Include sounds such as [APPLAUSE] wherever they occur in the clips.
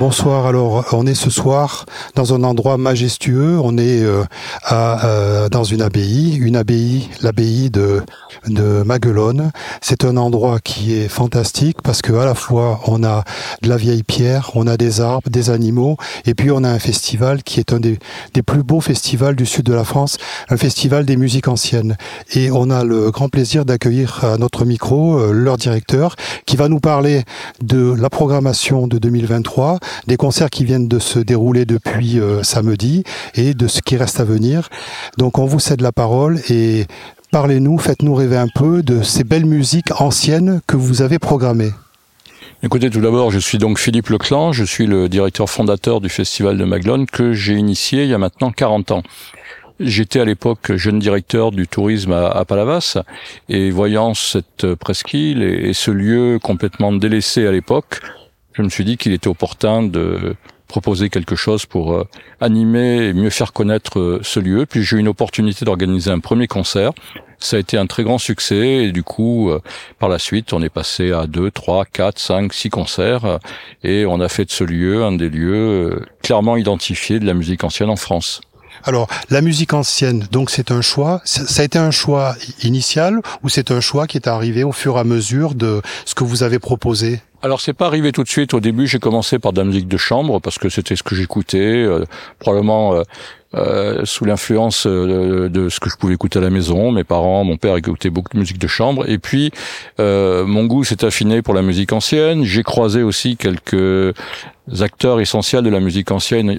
Bonsoir. Alors, on est ce soir dans un endroit majestueux. On est euh, à, euh, dans une abbaye, une abbaye, l'abbaye de, de Maguelone. C'est un endroit qui est fantastique parce que à la fois on a de la vieille pierre, on a des arbres, des animaux, et puis on a un festival qui est un des, plus beaux festivals du sud de la France, un festival des musiques anciennes. Et on a le grand plaisir d'accueillir à notre micro euh, leur directeur qui va nous parler de la programmation de 2023 des concerts qui viennent de se dérouler depuis euh, samedi et de ce qui reste à venir. Donc on vous cède la parole et parlez-nous, faites-nous rêver un peu de ces belles musiques anciennes que vous avez programmées. Écoutez, tout d'abord, je suis donc Philippe Leclan, je suis le directeur fondateur du Festival de Maglone que j'ai initié il y a maintenant 40 ans. J'étais à l'époque jeune directeur du tourisme à, Palavas et voyant cette presqu'île et ce lieu complètement délaissé à l'époque, je me suis dit qu'il était opportun de proposer quelque chose pour euh, animer et mieux faire connaître euh, ce lieu. Puis j'ai eu une opportunité d'organiser un premier concert. Ça a été un très grand succès et du coup, euh, par la suite, on est passé à deux, trois, quatre, cinq, six concerts et on a fait de ce lieu un des lieux clairement identifiés de la musique ancienne en France. Alors, la musique ancienne, donc c'est un choix. Ça a été un choix initial ou c'est un choix qui est arrivé au fur et à mesure de ce que vous avez proposé? Alors c'est pas arrivé tout de suite. Au début, j'ai commencé par de la musique de chambre parce que c'était ce que j'écoutais, euh, probablement euh, euh, sous l'influence de, ce que je pouvais écouter à la maison. Mes parents, mon père écoutait beaucoup de musique de chambre. Et puis mon goût s'est affiné pour la musique ancienne. J'ai croisé aussi quelques acteurs essentiels de la musique ancienne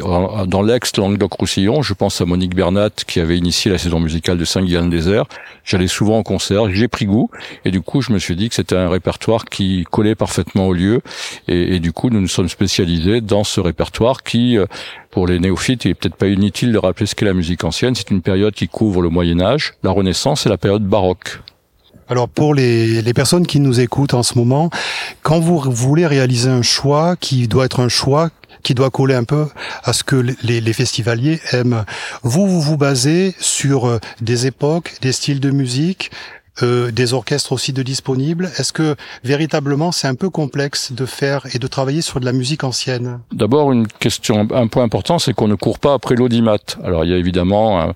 dans l'ex-Languedoc-Roussillon. Je pense à Monique Bernat qui avait initié la saison musicale de Saint-Guillain-Désert. J'allais souvent en concert, j'ai pris goût et du coup je me suis dit que c'était un répertoire qui collait parfaitement au lieu et, du coup nous nous sommes spécialisés dans ce répertoire qui, euh, pour les néophytes, il est peut-être pas inutile de rappeler ce qu'est la musique ancienne. C'est une période qui couvre le Moyen Âge, la Renaissance et la période baroque. Alors pour les, personnes qui nous écoutent en ce moment, quand vous voulez réaliser un choix qui doit être un choix qui doit coller un peu à ce que les, festivaliers aiment, vous, vous vous basez sur euh, des époques, des styles de musique, euh, des orchestres aussi de disponibles. Est-ce que véritablement c'est un peu complexe de faire et de travailler sur de la musique ancienne? D'abord, une question, un point important, c'est qu'on ne court pas après l'audimat. Alors il y a évidemment un,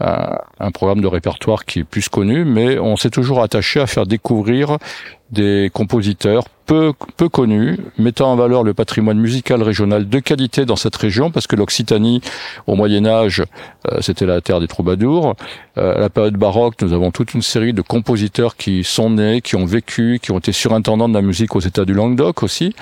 un, un, programme de répertoire qui est plus connu, mais on s'est toujours attaché à faire découvrir des compositeurs peu, peu connus, mettant en valeur le patrimoine musical régional de qualité dans cette région, parce que l'Occitanie, au Moyen Âge, euh, c'était la terre des troubadours. Euh, à la période baroque, nous avons toute une série de compositeurs qui sont nés, qui ont vécu, qui ont été surintendants de la musique aux États du Languedoc aussi.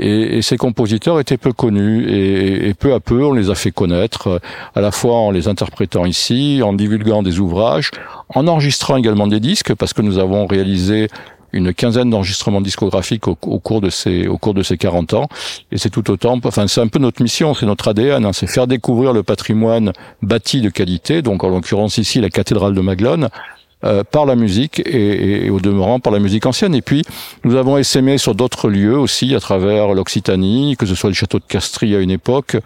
Et, et, ces compositeurs étaient peu connus et, et, peu à peu on les a fait connaître, euh, à la fois en les interprétant ici, en divulguant des ouvrages, en enregistrant également des disques parce que nous avons réalisé une quinzaine d'enregistrements discographiques au, cours de ces au cours de ces 40 ans. Et c'est tout autant enfin c'est un peu notre mission c'est notre ADN hein, c'est faire découvrir le patrimoine bâti de qualité. Donc en l'occurrence ici la cathédrale de Maglone euh, par la musique et, et, au demeurant par la musique ancienne. Et puis nous avons essaimé sur d'autres lieux aussi à travers l'Occitanie, que ce soit le château de Castries à une époque,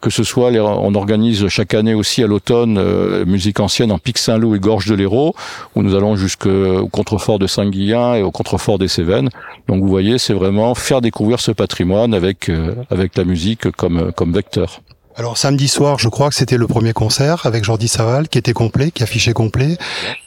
que ce soit on organise chaque année aussi à l'automne euh, musique ancienne en Pic Saint-Loup et Gorge de l'Hérault, où nous allons jusqu'au contrefort de Saint-Guillain et au contrefort des Cévennes. Donc vous voyez, c'est vraiment faire découvrir ce patrimoine avec euh, avec la musique comme comme vecteur. Alors samedi soir, je crois que c'était le premier concert avec Jordi Saval qui était complet, qui affichait complet.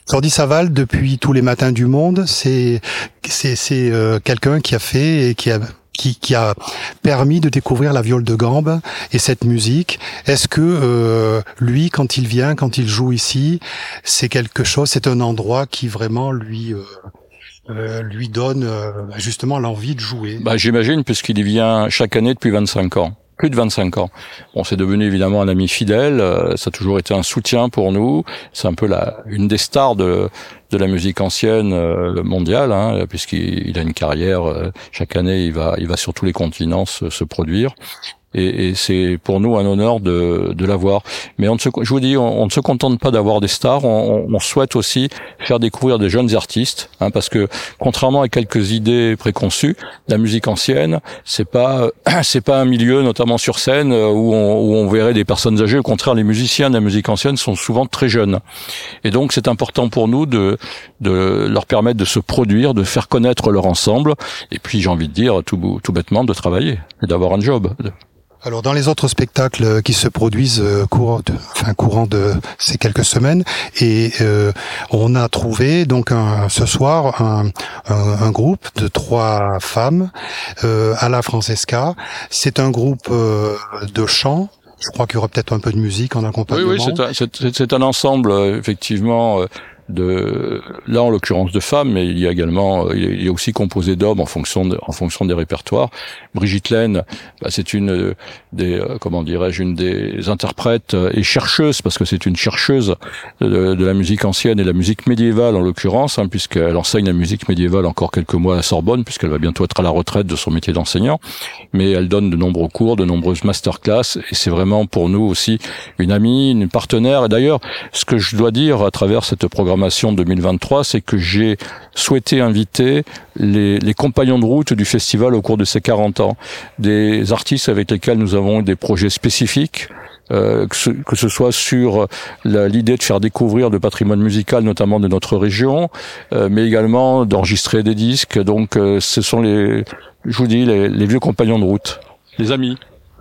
Jordi Saval, depuis tous les matins du monde, c'est c'est c'est euh, quelqu'un qui a fait et qui a qui, qui, a permis de découvrir la viole de gambe et cette musique. Est-ce que euh, lui, quand il vient, quand il joue ici, c'est quelque chose, c'est un endroit qui vraiment lui euh, euh lui donne justement l'envie de jouer? Bah, J'imagine, puisqu'il y vient chaque année depuis 25 ans plus de 25 ans. On s'est devenu évidemment un ami fidèle, euh, ça a toujours été un soutien pour nous, c'est un peu la, une des stars de, de la musique ancienne euh, mondiale, hein, puisqu'il a une carrière, euh, chaque année il va, il va sur tous les continents se, se produire. Et, et c'est pour nous un honneur de, de l'avoir. Mais on ne se, je vous dis, on, ne se contente pas d'avoir des stars, on, on, souhaite aussi faire découvrir des jeunes artistes, hein, parce que contrairement à quelques idées préconçues, la musique ancienne, c'est pas [CLEARS THROAT] c'est pas un milieu, notamment sur scène, où on, où on verrait des personnes âgées. Au contraire, les musiciens de la musique ancienne sont souvent très jeunes, et donc c'est important pour nous de de leur permettre de se produire, de faire connaître leur ensemble, et puis j'ai envie de dire tout, tout bêtement de travailler et d'avoir un job. Alors dans les autres spectacles qui se produisent euh, courant de, enfin, courant de ces quelques semaines, et euh, on a trouvé donc un, ce soir un, un, groupe de trois femmes euh, à la Francesca. C'est un groupe euh, de chant. Je crois qu'il y aura peut-être un peu de musique en accompagnement. Oui, oui, c'est un, un, ensemble effectivement de là en l'occurrence de femmes, mais il y a également il y a aussi composé d'hommes en fonction de, en fonction des répertoires. Brigitte Laine, bah, c'est une des euh, comment dirais-je une des interprètes et chercheuses parce que c'est une chercheuse de, de, la musique ancienne et de la musique médiévale en l'occurrence, hein, puisqu'elle enseigne la musique médiévale encore quelques mois à Sorbonne, puisqu'elle va bientôt être à la retraite de son métier d'enseignant. Mais elle donne de nombreux cours, de nombreuses masterclass, et c'est vraiment pour nous aussi une amie, une partenaire. Et d'ailleurs, ce que je dois dire à travers cette programmation 2023, c'est que j'ai souhaité inviter les, compagnons de route du festival au cours de ces 40 ans, des artistes avec lesquels nous avons des projets spécifiques. Euh, que, ce, soit sur l'idée de faire découvrir le patrimoine musical, notamment de notre région, euh, mais également d'enregistrer des disques. Donc, euh, ce sont les, je vous dis, les vieux compagnons de route, les amis.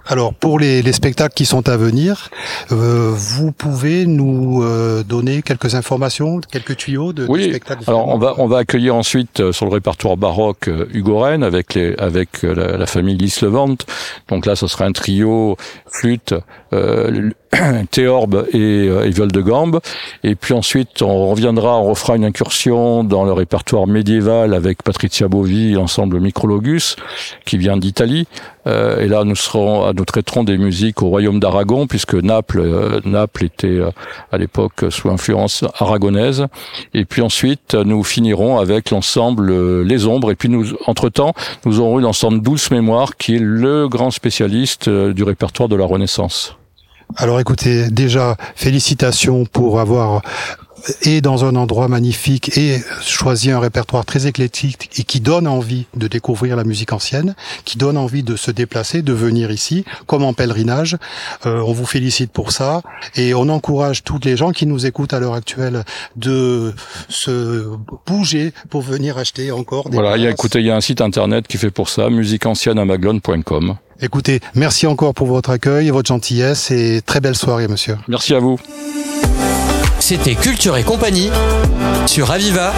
Alors pour les, les, spectacles qui sont à venir, euh, vous pouvez nous euh, donner quelques informations, quelques tuyaux de, oui. spectacles. Alors on va on va accueillir ensuite euh, sur le répertoire baroque euh, Hugo Rennes avec les avec la, la famille Levante. Donc là ce sera un trio flûte, euh, [CLEARS THROAT] théorbe et, et viol de gambe. Et puis ensuite on reviendra, on refera une incursion dans le répertoire médiéval avec Patricia Bovi, l'ensemble Micrologus qui vient d'Italie. et là nous serons nous traiterons des musiques au royaume d'Aragon, puisque Naples, euh, Naples était euh, à l'époque sous influence aragonaise. Et puis ensuite, nous finirons avec l'ensemble euh, Les Ombres. Et puis nous, entre-temps, nous aurons l'ensemble Douce Mémoire, qui est le grand spécialiste du répertoire de la Renaissance. Alors écoutez, déjà, félicitations pour avoir et dans un endroit magnifique et choisi un répertoire très éclectique et qui donne envie de découvrir la musique ancienne, qui donne envie de se déplacer, de venir ici, comme en pèlerinage. Euh, on vous félicite pour ça et on encourage toutes les gens qui nous écoutent à l'heure actuelle de se bouger pour venir acheter encore des Voilà, il y a, écoutez, il y a un site internet qui fait pour ça, musiqueancienneamaglone.com. Écoutez, merci encore pour votre accueil et votre gentillesse et très belle soirée, monsieur. Merci à vous. C'était Culture et compagnie sur Aviva.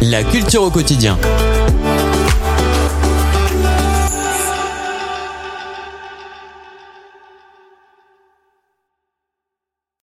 La culture au quotidien.